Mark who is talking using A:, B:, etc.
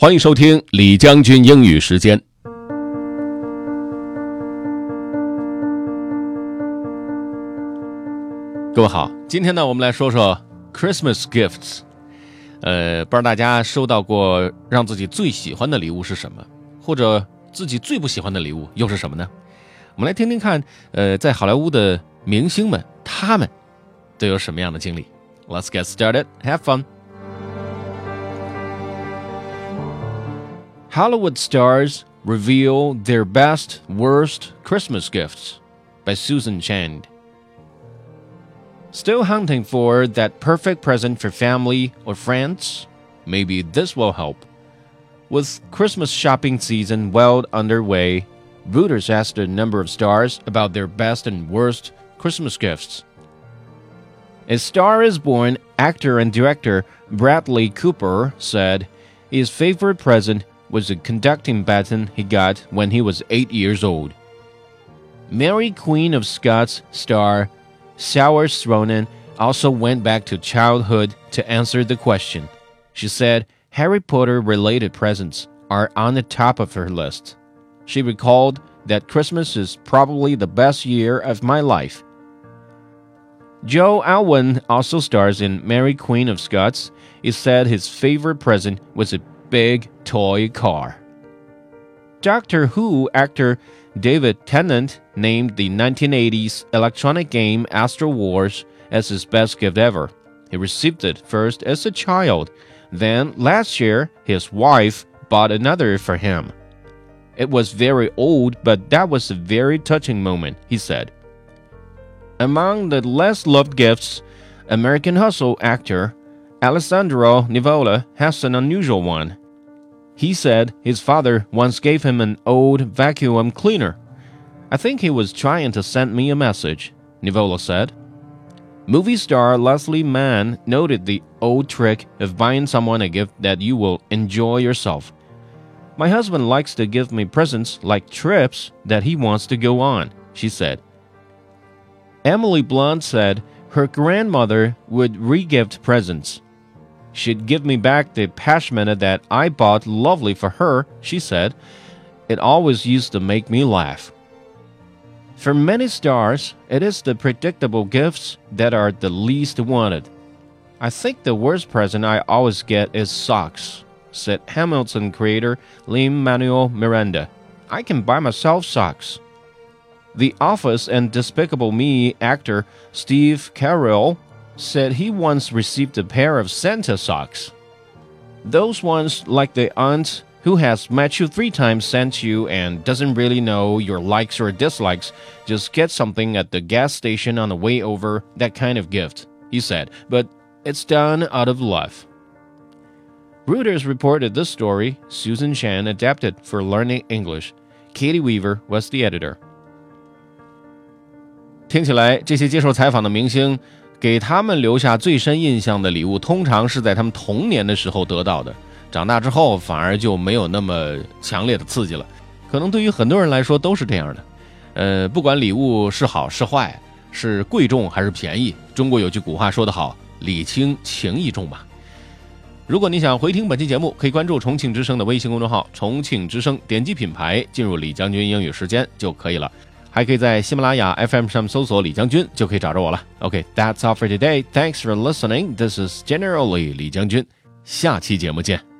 A: 欢迎收听李将军英语时间。各位好，今天呢，我们来说说 Christmas gifts。呃，不知道大家收到过让自己最喜欢的礼物是什么，或者自己最不喜欢的礼物又是什么呢？我们来听听看，呃，在好莱坞的明星们，他们都有什么样的经历？Let's get started. Have fun. Hollywood stars reveal their best, worst Christmas gifts by Susan Shand. Still hunting for that perfect present for family or friends? Maybe this will help. With Christmas shopping season well underway, Reuters asked a number of stars about their best and worst Christmas gifts. A Star is Born actor and director Bradley Cooper said his favorite present was a conducting baton he got when he was eight years old. Mary Queen of Scots star Saoirse Ronan also went back to childhood to answer the question. She said Harry Potter related presents are on the top of her list. She recalled that Christmas is probably the best year of my life. Joe Alwyn also stars in Mary Queen of Scots. He said his favorite present was a big toy car. Doctor Who actor David Tennant named the 1980s electronic game Astro Wars as his best gift ever. He received it first as a child, then last year, his wife bought another for him. It was very old, but that was a very touching moment, he said. Among the less loved gifts, American Hustle actor Alessandro Nivola has an unusual one. He said his father once gave him an old vacuum cleaner. I think he was trying to send me a message, Nivola said. Movie star Leslie Mann noted the old trick of buying someone a gift that you will enjoy yourself. My husband likes to give me presents like trips that he wants to go on, she said. Emily Blunt said her grandmother would regift presents. She'd give me back the pashmina that I bought lovely for her, she said. It always used to make me laugh. For many stars, it is the predictable gifts that are the least wanted. I think the worst present I always get is socks, said Hamilton creator Lin Manuel Miranda. I can buy myself socks. The Office and Despicable Me actor Steve Carell said he once received a pair of Santa socks. Those ones, like the aunt who has met you three times, sent you, and doesn't really know your likes or dislikes, just get something at the gas station on the way over, that kind of gift, he said, but it's done out of love. Reuters reported this story. Susan Chan adapted for Learning English. Caty Weaver was the editor. 听起来，这些接受采访的明星给他们留下最深印象的礼物，通常是在他们童年的时候得到的。长大之后，反而就没有那么强烈的刺激了。可能对于很多人来说都是这样的。呃，不管礼物是好是坏，是贵重还是便宜，中国有句古话说得好：“礼轻情意重嘛。”如果你想回听本期节目，可以关注重庆之声的微信公众号“重庆之声”，点击品牌进入李将军英语时间就可以了。还可以在喜马拉雅 FM 上搜索李将军，就可以找着我了。OK，that's all for today. Thanks for listening. This is Generally 李将军。下期节目见。